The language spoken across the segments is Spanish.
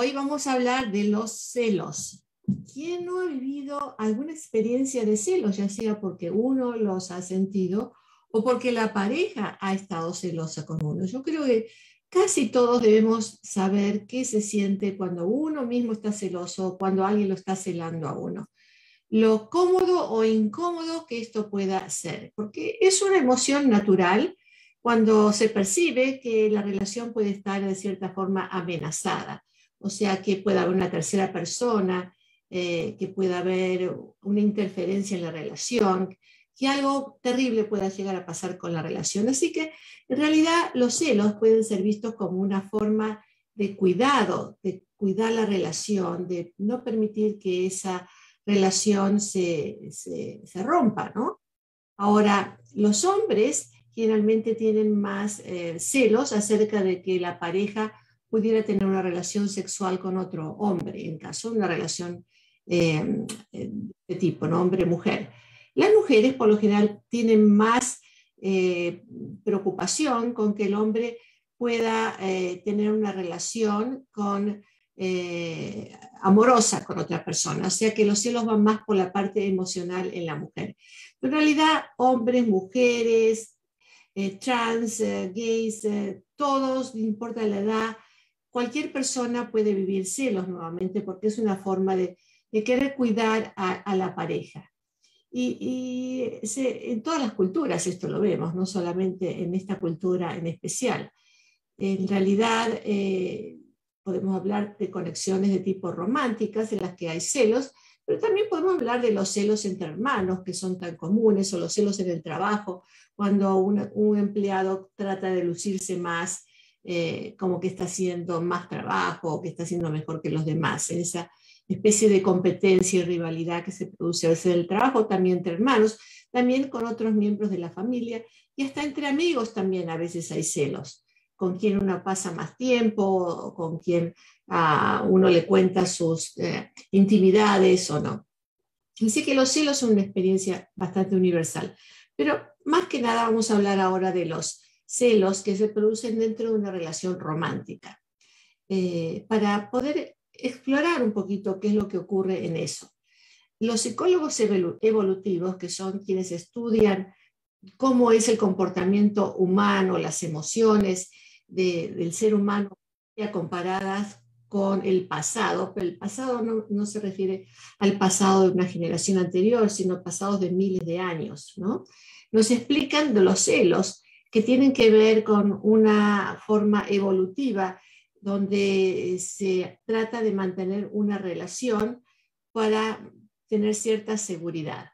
Hoy vamos a hablar de los celos. ¿Quién no ha vivido alguna experiencia de celos, ya sea porque uno los ha sentido o porque la pareja ha estado celosa con uno? Yo creo que casi todos debemos saber qué se siente cuando uno mismo está celoso o cuando alguien lo está celando a uno. Lo cómodo o incómodo que esto pueda ser, porque es una emoción natural cuando se percibe que la relación puede estar de cierta forma amenazada o sea que pueda haber una tercera persona, eh, que pueda haber una interferencia en la relación, que algo terrible pueda llegar a pasar con la relación. Así que en realidad los celos pueden ser vistos como una forma de cuidado, de cuidar la relación, de no permitir que esa relación se, rompa, ¿no? Ahora, los hombres generalmente tienen más eh, celos acerca de que la pareja pudiera tener una relación sexual con otro hombre, en caso de una relación eh, de tipo, ¿no? hombre-mujer. Las mujeres por lo general tienen más eh, preocupación con que el hombre pueda eh, tener una relación con, amorosa con otra persona, o sea que los cielos van más por la parte emocional en la mujer. en realidad, hombres, mujeres, trans, gays, todos, no importa la edad, cualquier persona puede vivir celos nuevamente porque es una forma de, querer cuidar a, la pareja. Y, en todas las culturas esto lo vemos, no solamente en esta cultura en especial. En realidad eh, podemos hablar de conexiones de tipo románticas en las que hay celos, pero también podemos hablar de los celos entre hermanos que son tan comunes o los celos en el trabajo, cuando un empleado trata de lucirse más eh, como que está haciendo más trabajo que está haciendo mejor que los demás, en esa especie de competencia y rivalidad que se produce a veces en el trabajo, también entre hermanos, también con otros miembros de la familia y hasta entre amigos también a veces hay celos, con quien uno pasa más tiempo, con quien a uno le cuenta sus eh, intimidades o no. Así que los celos son una experiencia bastante universal. Pero más que nada vamos a hablar ahora de los celos que se producen dentro de una relación romántica, eh, para poder explorar un poquito qué es lo que ocurre en eso. Los psicólogos evolutivos, que son quienes estudian cómo es el comportamiento humano, las emociones del ser humano comparadas con el pasado, pero el pasado no, se refiere al pasado de una generación anterior, sino pasados de miles de años, ¿no? Nos explican los celos que tienen que ver con una forma evolutiva donde se trata de mantener una relación para tener cierta seguridad.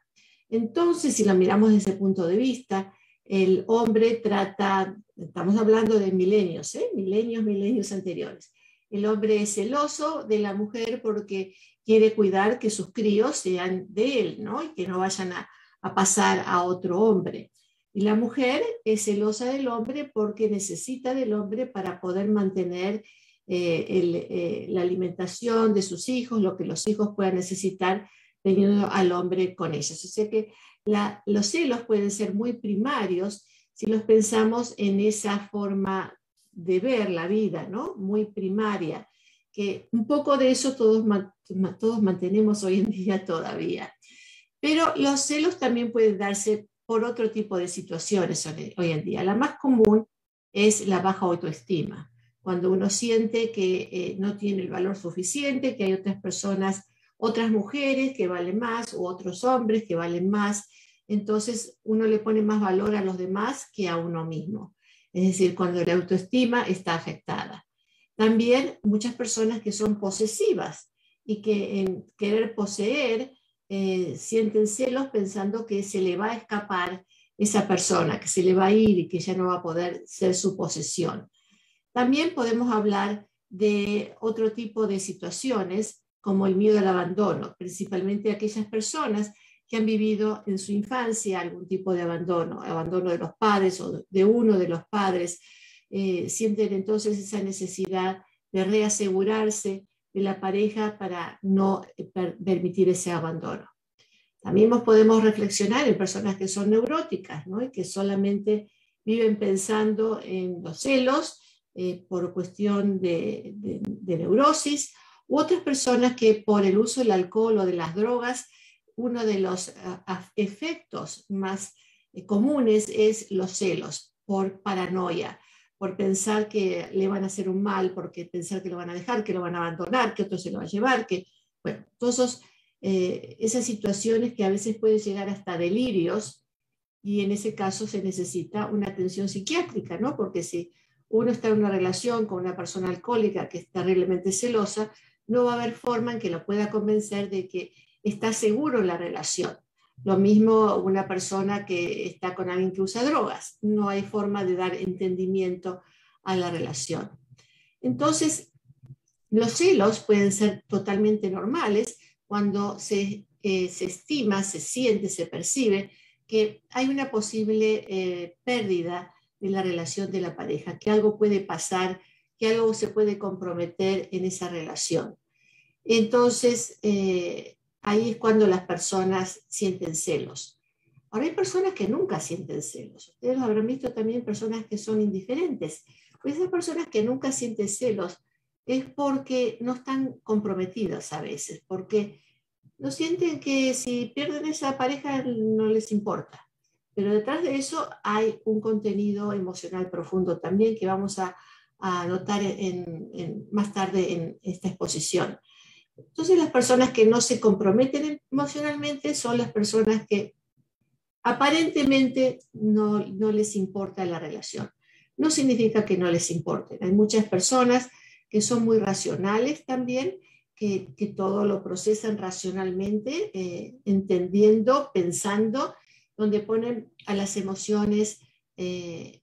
Entonces, si lo miramos desde ese punto de vista, el hombre trata, estamos hablando de milenios, ¿eh? milenios, milenios anteriores. El hombre es celoso de la mujer porque quiere cuidar que sus críos sean de él, ¿no? Y que no vayan a, a pasar a otro hombre. Y la mujer es celosa del hombre porque necesita del hombre para poder mantener eh, eh, la alimentación de sus hijos, lo que los hijos puedan necesitar teniendo al hombre con ellos. O sea que los celos pueden ser muy primarios si los pensamos en esa forma de ver la vida, ¿no? Muy primaria, que un poco de eso todos, todos mantenemos hoy en día todavía. Pero los celos también pueden darse por otro tipo de situaciones hoy en día. La más común es la baja autoestima, cuando uno siente que eh, no tiene el valor suficiente, que hay otras personas, otras mujeres que valen más o otros hombres que valen más, entonces uno le pone más valor a los demás que a uno mismo. Es decir, cuando la autoestima está afectada. También muchas personas que son posesivas y que en querer poseer eh, sienten celos pensando que se le va a escapar esa persona, que se le va a ir y que ya no va a poder ser su posesión. También podemos hablar de otro tipo de situaciones como el miedo al abandono, principalmente aquellas personas que han vivido en su infancia algún tipo de abandono, abandono de los padres o de uno de los padres, eh, sienten entonces esa necesidad de reasegurarse de la pareja para no eh, permitir ese abandono. También podemos reflexionar en personas que son neuróticas ¿no? y que solamente viven pensando en los celos eh, por cuestión de, neurosis, u otras personas que por el uso del alcohol o de las drogas, uno de los efectos más eh, comunes es los celos por paranoia, por pensar que le van a hacer un mal, porque pensar que lo van a dejar, que lo van a abandonar, que otro se lo va a llevar, que, bueno, todas eh, esas situaciones que a veces pueden llegar hasta delirios y en ese caso se necesita una atención psiquiátrica, ¿no? Porque si uno está en una relación con una persona alcohólica que es terriblemente celosa, no va a haber forma en que lo pueda convencer de que está seguro la relación. Lo mismo una persona que está con alguien que usa drogas. No hay forma de dar entendimiento a la relación. Entonces, los celos pueden ser totalmente normales cuando se, eh, se estima, se siente, se percibe que hay una posible eh, pérdida de la relación de la pareja, que algo puede pasar, que algo se puede comprometer en esa relación. Entonces, eh, ahí es cuando las personas sienten celos. Ahora hay personas que nunca sienten celos. Ustedes habrán visto también personas que son indiferentes. Pues esas personas que nunca sienten celos es porque no están comprometidas a veces, porque no sienten que si pierden esa pareja no les importa. Pero detrás de eso hay un contenido emocional profundo también que vamos a, a notar en, más tarde en esta exposición. Entonces las personas que no se comprometen emocionalmente son las personas que aparentemente no, no les importa la relación. No significa que no les importe. Hay muchas personas que son muy racionales también, que, que todo lo procesan racionalmente, eh, entendiendo, pensando donde ponen a las emociones eh,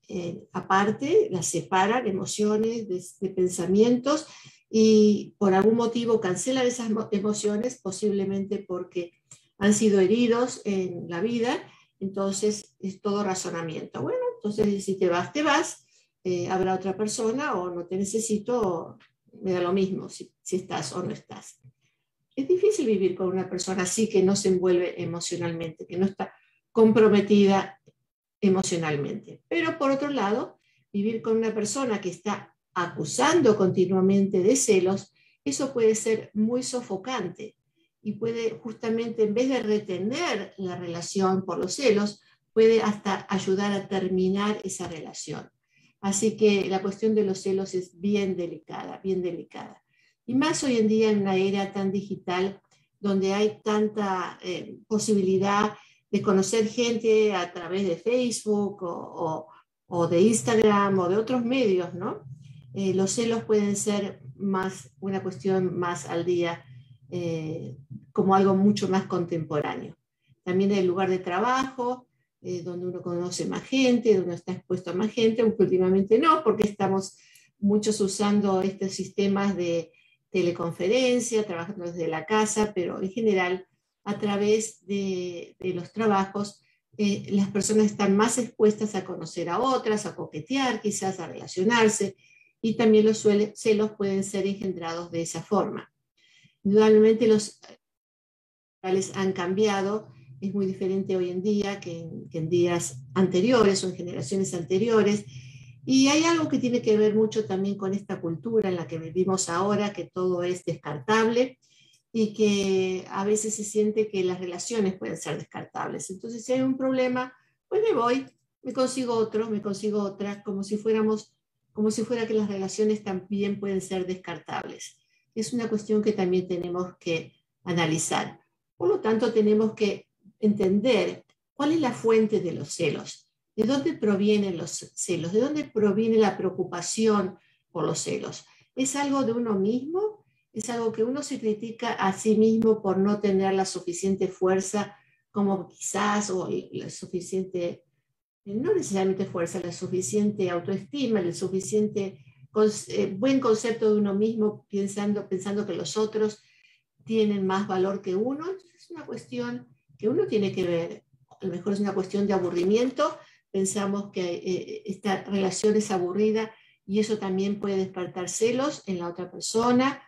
aparte, las separan, emociones de, pensamientos, y por algún motivo cancelan esas emociones, posiblemente porque han sido heridos en la vida, entonces es todo razonamiento. Bueno, entonces si te vas, te vas, eh, habrá otra persona o no te necesito, me da lo mismo si, si estás o no estás. Es difícil vivir con una persona así que no se envuelve emocionalmente, que no está comprometida emocionalmente. Pero por otro lado, vivir con una persona que está acusando continuamente de celos, eso puede ser muy sofocante y puede justamente, en vez de retener la relación por los celos, puede hasta ayudar a terminar esa relación. Así que la cuestión de los celos es bien delicada, bien delicada. Y más hoy en día en una era tan digital, donde hay tanta eh, posibilidad de conocer gente a través de Facebook o, de Instagram o de otros medios, ¿no? Eh, los celos pueden ser más una cuestión más al día, eh, como algo mucho más contemporáneo. También el lugar de trabajo, eh, donde uno conoce más gente, donde está expuesto a más gente, aunque últimamente no, porque estamos muchos usando estos sistemas de teleconferencia, trabajando desde la casa, pero en general a través de, los trabajos, las personas están más expuestas a conocer a otras, a coquetear, quizás a relacionarse, y también los celos pueden ser engendrados de esa forma. Indudablemente los celos han cambiado, es muy diferente hoy en día que en, que en días anteriores o en generaciones anteriores, y hay algo que tiene que ver mucho también con esta cultura en la que vivimos ahora, que todo es descartable, y que a veces se siente que las relaciones pueden ser descartables. Entonces, si hay un problema, pues me voy, me consigo otro, me consigo otra, como si fuéramos, como si fuera que las relaciones también pueden ser descartables. Es una cuestión que también tenemos que analizar. Por lo tanto, tenemos que entender cuál es la fuente de los celos, de dónde provienen los celos, de dónde proviene la preocupación por los celos. ¿Es algo de uno mismo? es algo que uno se critica a sí mismo por no tener la suficiente fuerza como quizás, o la suficiente, no necesariamente fuerza, la suficiente autoestima, el suficiente eh, buen concepto de uno mismo, pensando, pensando que los otros tienen más valor que uno. Es una cuestión que uno tiene que ver. A lo mejor es una cuestión de aburrimiento. Pensamos que eh, esta relación es aburrida y eso también puede despertar celos en la otra persona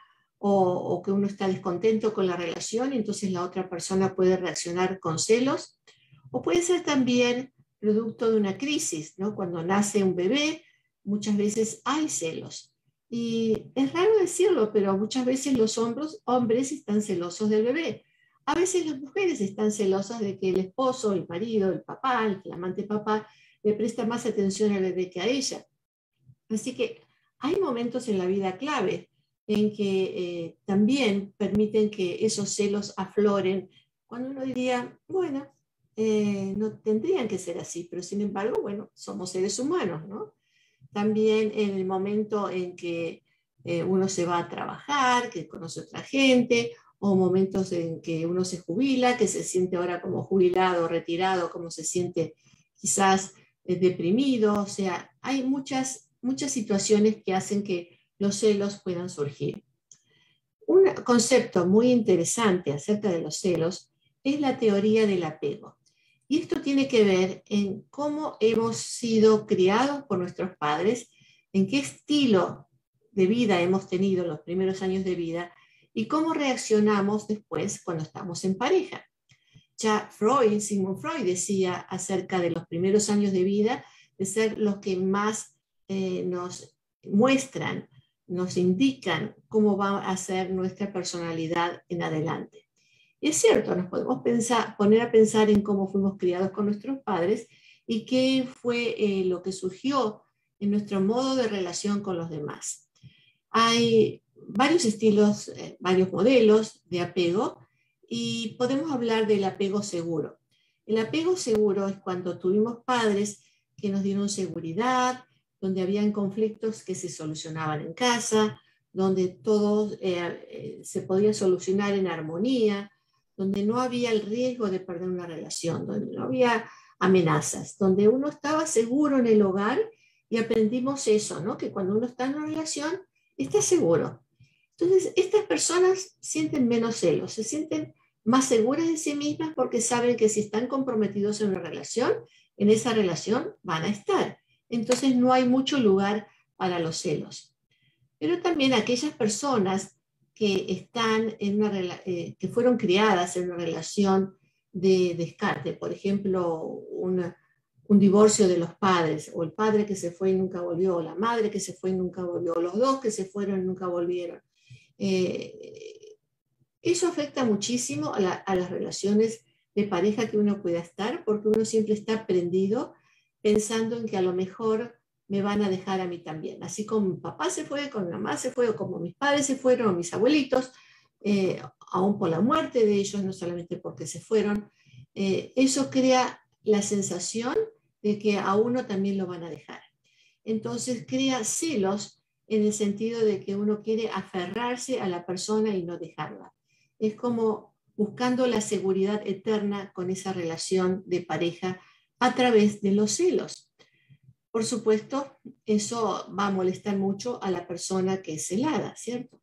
o, que uno está descontento con la relación y entonces la otra persona puede reaccionar con celos. O puede ser también producto de una crisis, ¿no? Cuando nace un bebé, muchas veces hay celos. Y es raro decirlo, pero muchas veces los hombros, hombres están celosos del bebé. A veces las mujeres están celosas de que el esposo, el marido, el papá, el amante papá, le presta más atención al bebé que a ella. Así que hay momentos en la vida clave en que eh, también permiten que esos celos afloren, cuando uno diría, bueno, eh, no tendrían que ser así, pero sin embargo, bueno, somos seres humanos, ¿no? También en el momento en que eh, uno se va a trabajar, que conoce otra gente, o momentos en que uno se jubila, que se siente ahora como jubilado, retirado, como se siente quizás deprimido, o sea, hay muchas, muchas situaciones que hacen que los celos puedan surgir. Un concepto muy interesante acerca de los celos es la teoría del apego. Y esto tiene que ver en cómo hemos sido criados por nuestros padres, en qué estilo de vida hemos tenido los primeros años de vida y cómo reaccionamos después cuando estamos en pareja. Ya Freud, Sigmund Freud decía acerca de los primeros años de vida de ser los que más eh, nos muestran, nos indican cómo va a ser nuestra personalidad en adelante. Y es cierto, nos podemos pensar, poner a pensar en cómo fuimos criados con nuestros padres y qué fue eh, lo que surgió en nuestro modo de relación con los demás. Hay varios estilos, eh, varios modelos de apego y podemos hablar del apego seguro. El apego seguro es cuando tuvimos padres que nos dieron seguridad, donde habían conflictos que se solucionaban en casa, donde todo eh, se podía solucionar en armonía, donde no había el riesgo de perder una relación, donde no había amenazas, donde uno estaba seguro en el hogar y aprendimos eso, ¿no? Que cuando uno está en una relación, está seguro. Entonces, estas personas sienten menos celos, se sienten más seguras de sí mismas porque saben que si están comprometidos en una relación, en esa relación van a estar. Entonces, no hay mucho lugar para los celos. Pero también aquellas personas que están en una eh, que fueron criadas en una relación de descarte, por ejemplo, un divorcio de los padres, o el padre que se fue y nunca volvió, o la madre que se fue y nunca volvió, o los dos que se fueron y nunca volvieron. Eh, eso afecta muchísimo a, a, las relaciones de pareja que uno pueda estar, porque uno siempre está prendido pensando en que a lo mejor me van a dejar a mí también. Así como mi papá se fue, como mi mamá se fue, o como mis padres se fueron, o mis abuelitos, eh, aún por la muerte de ellos, no solamente porque se fueron, eh, eso crea la sensación de que a uno también lo van a dejar. Entonces crea celos en el sentido de que uno quiere aferrarse a la persona y no dejarla. Es como buscando la seguridad eterna con esa relación de pareja a través de los celos. Por supuesto, eso va a molestar mucho a la persona que es celada, ¿cierto?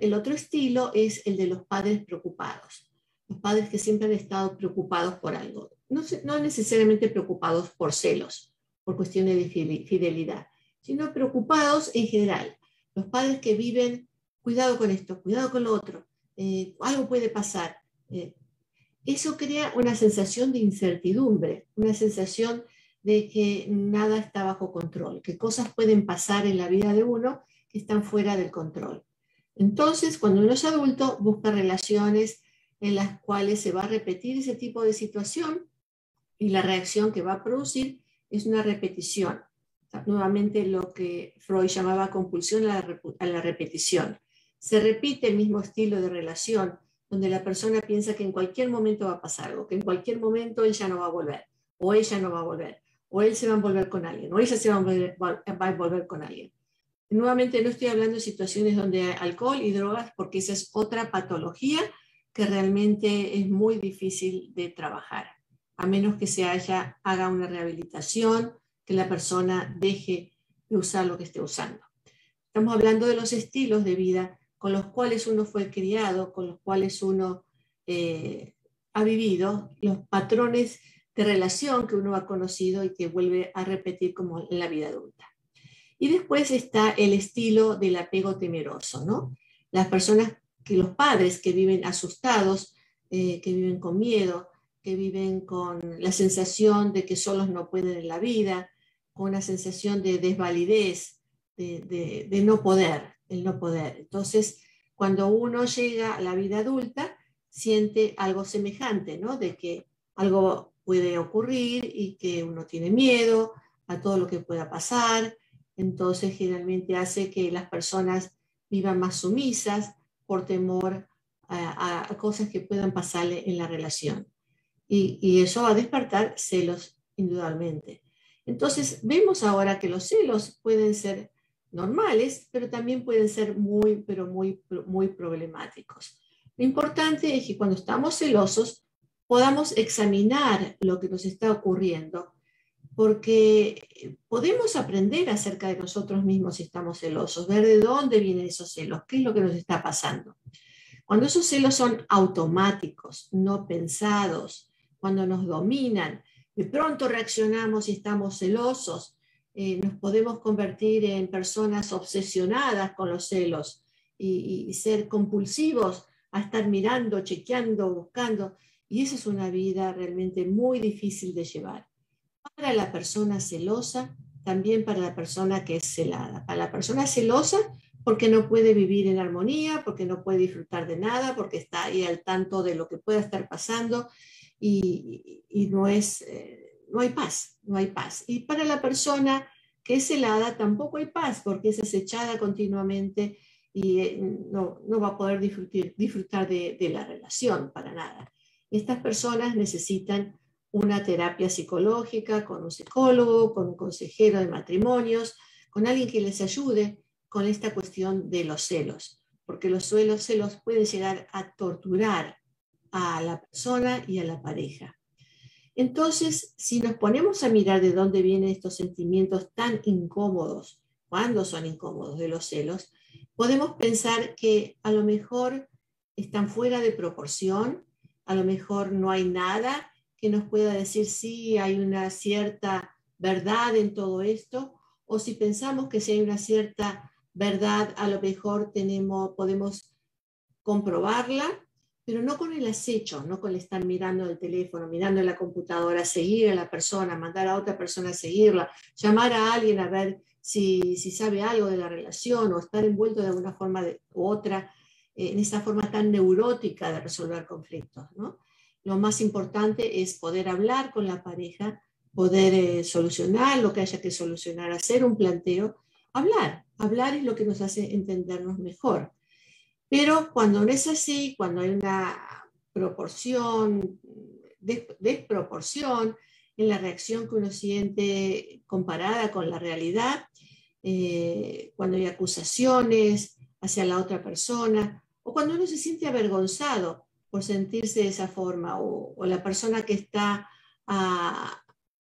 el otro estilo es el de los padres preocupados. Los padres que siempre han estado preocupados por algo. No, no necesariamente preocupados por celos, por cuestiones de fidelidad, sino preocupados en general. Los padres que viven, cuidado con esto, cuidado con lo otro, eh, algo puede pasar. Eh, eso crea una sensación de incertidumbre, una sensación de que nada está bajo control, que cosas pueden pasar en la vida de uno que están fuera del control. Entonces, cuando uno es adulto, busca relaciones en las cuales se va a repetir ese tipo de situación y la reacción que va a producir es una repetición. nuevamente lo que Freud llamaba compulsión a la, a la repetición. Se repite el mismo estilo de relación donde la persona piensa que en cualquier momento va a pasar algo, que en cualquier momento él ya no va a volver o ella no va a volver o él se va a envolver con alguien, o ella se va a envolver, va a envolver con alguien. Nuevamente no estoy hablando de situaciones donde hay alcohol y drogas, porque esa es otra patología que realmente es muy difícil de trabajar, a menos que se haya, haga una rehabilitación, que la persona deje de usar lo que esté usando. Estamos hablando de los estilos de vida con los cuales uno fue criado, con los cuales uno eh, ha vivido, los patrones relación que uno ha conocido y que vuelve a repetir como en la vida adulta. Y después está el estilo del apego temeroso, ¿no? Las personas, que los padres que viven asustados, eh, que viven con miedo, que viven con la sensación de que solos no pueden en la vida, con una sensación de desvalidez, de, de, no poder, el no poder. Entonces, cuando uno llega a la vida adulta, siente algo semejante, ¿no? De que algo puede ocurrir y que uno tiene miedo a todo lo que pueda pasar. Entonces, generalmente hace que las personas vivan más sumisas por temor a, cosas que puedan pasarle en la relación. Y, y, eso va a despertar celos indudablemente. Entonces, vemos ahora que los celos pueden ser normales, pero también pueden ser muy, pero muy, muy problemáticos. Lo importante es que cuando estamos celosos podamos examinar lo que nos está ocurriendo, porque podemos aprender acerca de nosotros mismos si estamos celosos, ver de dónde vienen esos celos, qué es lo que nos está pasando. Cuando esos celos son automáticos, no pensados, cuando nos dominan, de pronto reaccionamos y estamos celosos, eh, nos podemos convertir en personas obsesionadas con los celos y, ser compulsivos a estar mirando, chequeando, buscando. Y esa es una vida realmente muy difícil de llevar. Para la persona celosa, también para la persona que es celada. Para la persona celosa, porque no puede vivir en armonía, porque no puede disfrutar de nada, porque está ahí al tanto de lo que pueda estar pasando y, no, es, eh, no hay paz, no hay paz. Y para la persona que es helada tampoco hay paz porque es acechada continuamente y eh, no, no, va a poder disfrutar, disfrutar de la relación para nada. Estas personas necesitan una terapia psicológica con un psicólogo, con un consejero de matrimonios, con alguien que les ayude con esta cuestión de los celos, porque los celos, pueden llegar a torturar a la persona y a la pareja. Entonces, si nos ponemos a mirar de dónde vienen estos sentimientos tan incómodos, cuando son incómodos de los celos, podemos pensar que a lo mejor están fuera de proporción, a lo mejor no hay nada que nos pueda decir si hay una cierta verdad en todo esto, o si pensamos que si hay una cierta verdad, a lo mejor tenemos, podemos comprobarla pero no con el acecho, no con el estar mirando el teléfono, mirando la computadora, seguir a la persona, mandar a otra persona a seguirla, llamar a alguien a ver si, si sabe algo de la relación o estar envuelto de alguna forma u otra en esa forma tan neurótica de resolver conflictos. ¿no? Lo más importante es poder hablar con la pareja, poder eh, solucionar lo que haya que solucionar, hacer un planteo, hablar. Hablar es lo que nos hace entendernos mejor. Pero cuando no es así, cuando hay una proporción, desproporción en la reacción que uno siente comparada con la realidad, eh, cuando hay acusaciones hacia la otra persona, o cuando uno se siente avergonzado por sentirse de esa forma, o, la persona que está ah,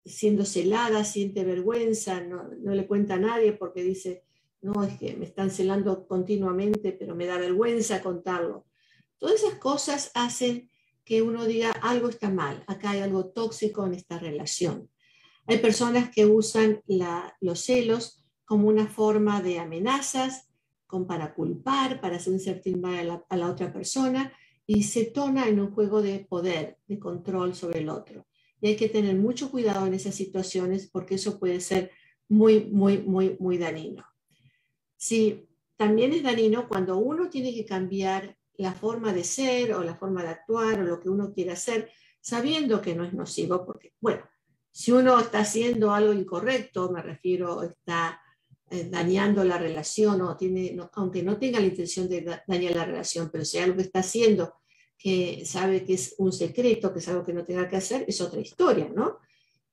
siendo celada siente vergüenza, no, no, le cuenta a nadie porque dice, no es que me están celando continuamente, pero me da vergüenza contarlo. Todas esas cosas hacen que uno diga algo está mal, acá hay algo tóxico en esta relación. Hay personas que usan los celos como una forma de amenazas, como para culpar, para hacer sentir mal a la, a la otra persona y se tona en un juego de poder, de control sobre el otro. Y hay que tener mucho cuidado en esas situaciones porque eso puede ser muy, muy, muy, muy dañino. Sí, también es dañino cuando uno tiene que cambiar la forma de ser o la forma de actuar o lo que uno quiere hacer, sabiendo que no es nocivo, porque, bueno, si uno está haciendo algo incorrecto, me refiero, está eh, dañando la relación o tiene, aunque no tenga la intención de dañar la relación, pero si algo que está haciendo que sabe que es un secreto, que es algo que no tenga que hacer, es otra historia, ¿no?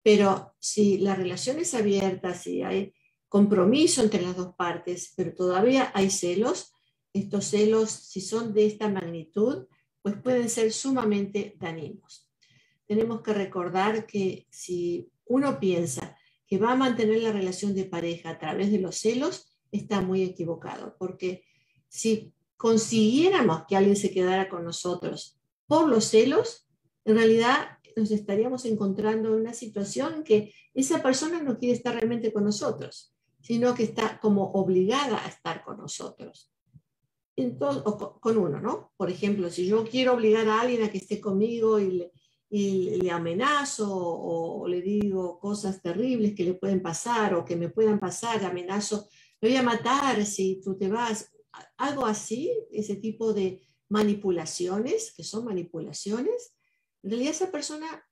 Pero si la relación es abierta, si hay compromiso entre las dos partes, pero todavía hay celos. Estos celos, si son de esta magnitud, pues pueden ser sumamente dañinos. Tenemos que recordar que si uno piensa que va a mantener la relación de pareja a través de los celos, está muy equivocado, porque si consiguiéramos que alguien se quedara con nosotros por los celos, en realidad nos estaríamos encontrando en una situación que esa persona no quiere estar realmente con nosotros sino que está como obligada a estar con nosotros. Entonces, con uno, ¿no? Por ejemplo, si yo quiero obligar a alguien a que esté conmigo y y le amenazo o, le digo cosas terribles que le pueden pasar o que me puedan pasar, amenazo, me voy a matar si tú te vas, algo así, ese tipo de manipulaciones, que son manipulaciones, en realidad esa persona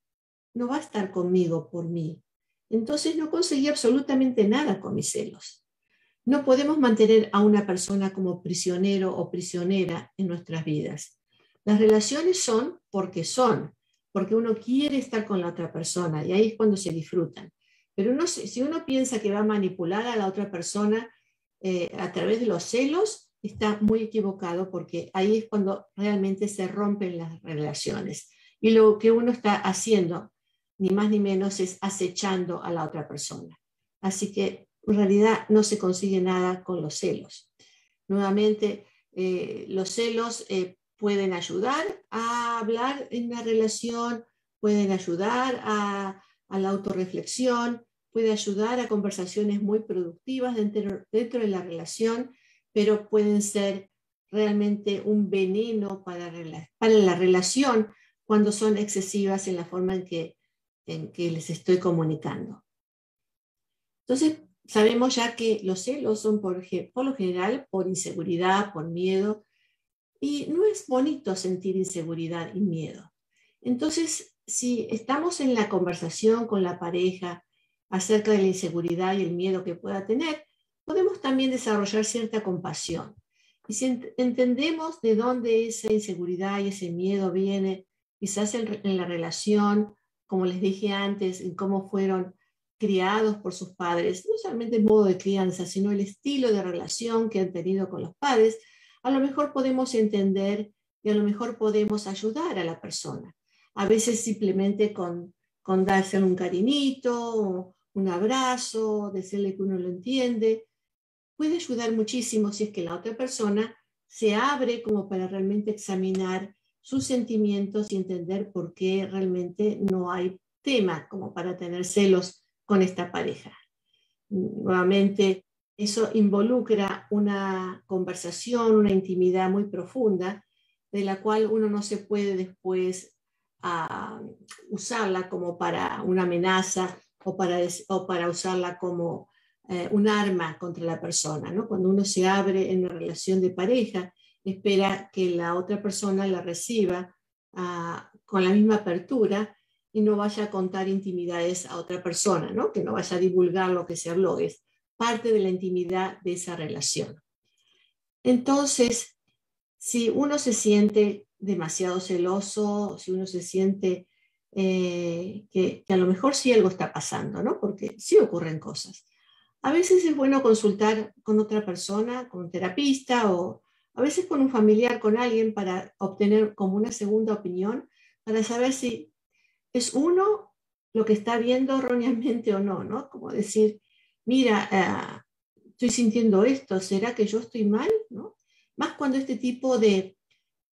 no va a estar conmigo por mí. Entonces no conseguí absolutamente nada con mis celos. No podemos mantener a una persona como prisionero o prisionera en nuestras vidas. Las relaciones son porque son, porque uno quiere estar con la otra persona y ahí es cuando se disfrutan. Pero uno, si uno piensa que va a manipular a la otra persona eh, a través de los celos, está muy equivocado porque ahí es cuando realmente se rompen las relaciones. Y lo que uno está haciendo, ni más ni menos, es acechando a la otra persona. Así que en realidad no se consigue nada con los celos. Nuevamente, eh, los celos eh, pueden ayudar a hablar en la relación, pueden ayudar a, la autorreflexión, puede ayudar a conversaciones muy productivas dentro, de la relación, pero pueden ser realmente un veneno para, la relación cuando son excesivas en la forma en que, les estoy comunicando. Entonces, sabemos ya que los celos son por lo general por inseguridad, por miedo, y no es bonito sentir inseguridad y miedo. Entonces, si estamos en la conversación con la pareja acerca de la inseguridad y el miedo que pueda tener, podemos también desarrollar cierta compasión. Y si entendemos de dónde esa inseguridad y ese miedo viene, quizás en, en la relación, como les dije antes, en cómo fueron criados por sus padres, no solamente el modo de crianza, sino el estilo de relación que han tenido con los padres, a lo mejor podemos entender y a lo mejor podemos ayudar a la persona. A veces simplemente con, con darse un cariñito, un abrazo, decirle que uno lo entiende, puede ayudar muchísimo si es que la otra persona se abre como para realmente examinar sus sentimientos y entender por qué realmente no hay tema como para tener celos con esta pareja. Nuevamente, eso involucra una conversación, una intimidad muy profunda, de la cual uno no se puede después ah, usarla como para una amenaza o para, o para usarla como eh, un arma contra la persona. ¿no? Cuando uno se abre en una relación de pareja, espera que la otra persona la reciba ah, con la misma apertura y no vaya a contar intimidades a otra persona, ¿no? que no vaya a divulgar lo que se habló, es parte de la intimidad de esa relación. Entonces, si uno se siente demasiado celoso, si uno se siente eh, que, a lo mejor sí algo está pasando, ¿no? porque sí ocurren cosas. A veces es bueno consultar con otra persona, con un terapista o a veces con un familiar, con alguien para obtener como una segunda opinión, para saber si es uno lo que está viendo erróneamente o no, ¿no? Como decir, mira, eh, estoy sintiendo esto, ¿será que yo estoy mal? ¿no? Más cuando este tipo de,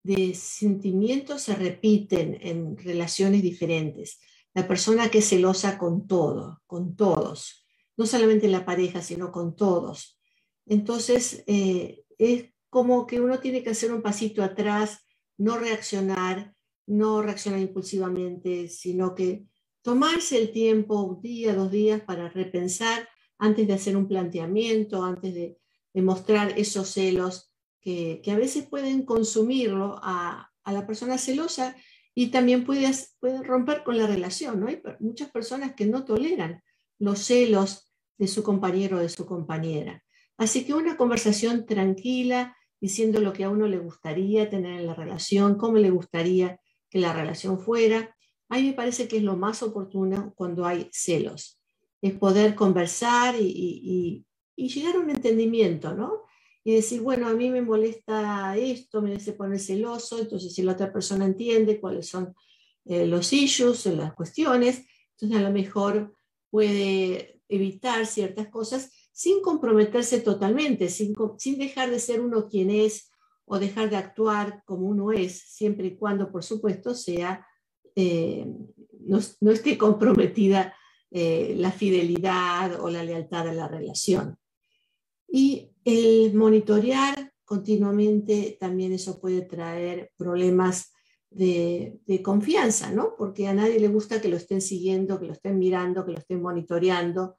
de sentimientos se repiten en relaciones diferentes. La persona que es celosa con todo, con todos, no solamente la pareja, sino con todos. Entonces, eh, es como que uno tiene que hacer un pasito atrás, no reaccionar, no reaccionar impulsivamente, sino que tomarse el tiempo, un día, dos días, para repensar antes de hacer un planteamiento, antes de, mostrar esos celos que, a veces pueden consumirlo a, la persona celosa y también puede, puede romper con la relación. Hay muchas personas que no toleran los celos de su compañero o de su compañera. Así que una conversación tranquila, diciendo lo que a uno le gustaría tener en la relación, cómo le gustaría que la relación fuera. A mí me parece que es lo más oportuno cuando hay celos, es poder conversar y, llegar a un entendimiento, ¿no? Y decir, bueno, a mí me molesta esto, me hace poner celoso, entonces si la otra persona entiende cuáles son eh, los issues, las cuestiones, entonces a lo mejor puede evitar ciertas cosas sin comprometerse totalmente, sin, sin dejar de ser uno quien es o dejar de actuar como uno es, siempre y cuando, por supuesto, sea, eh, no, esté comprometida eh, la fidelidad o la lealtad a la relación. Y el monitorear continuamente, también eso puede traer problemas de, confianza, ¿no? Porque a nadie le gusta que lo estén siguiendo, que lo estén mirando, que lo estén monitoreando.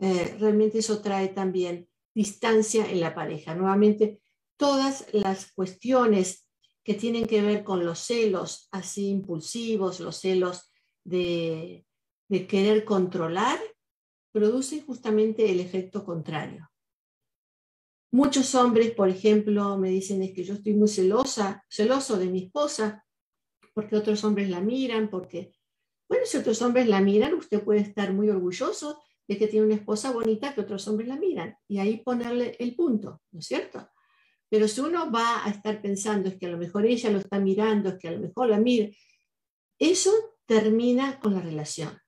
Eh, realmente eso trae también distancia en la pareja. Nuevamente, todas las cuestiones que tienen que ver con los celos así impulsivos, los celos de, de querer controlar, producen justamente el efecto contrario. Muchos hombres, por ejemplo, me dicen es que yo estoy muy celosa, celoso de mi esposa, porque otros hombres la miran, porque, bueno, si otros hombres la miran, usted puede estar muy orgulloso de que tiene una esposa bonita que otros hombres la miran, y ahí ponerle el punto, ¿no es cierto? Pero si uno va a estar pensando es que a lo mejor ella lo está mirando, es que a lo mejor la mira, eso termina con la relación.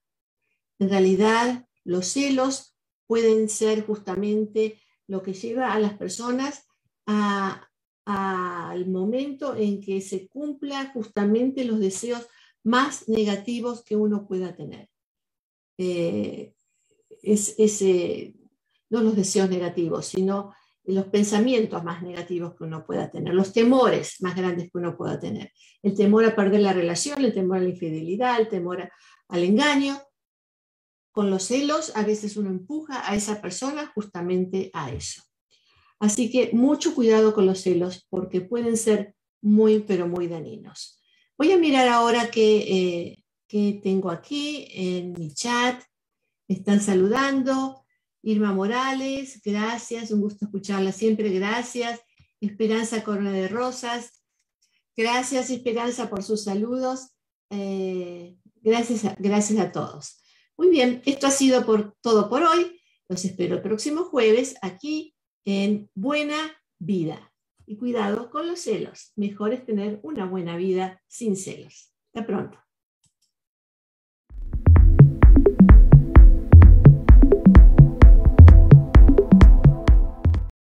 En realidad, los celos pueden ser justamente lo que lleva a las personas al momento en que se cumpla justamente los deseos más negativos que uno pueda tener. Eh, es, no los deseos negativos, sino los pensamientos más negativos que uno pueda tener, los temores más grandes que uno pueda tener. El temor a perder la relación, el temor a la infidelidad, el temor al engaño. Con los celos a veces uno empuja a esa persona justamente a eso. Así que mucho cuidado con los celos porque pueden ser muy, pero muy dañinos. Voy a mirar ahora qué, eh, tengo aquí en mi chat. Están saludando. Irma Morales, gracias, un gusto escucharla siempre, gracias. Esperanza Corona de Rosas, gracias Esperanza por sus saludos. Eh, gracias, gracias a todos. Muy bien, esto ha sido por, todo por hoy. Los espero el próximo jueves aquí en buena vida. Y cuidado con los celos. Mejor es tener una buena vida sin celos. Hasta pronto.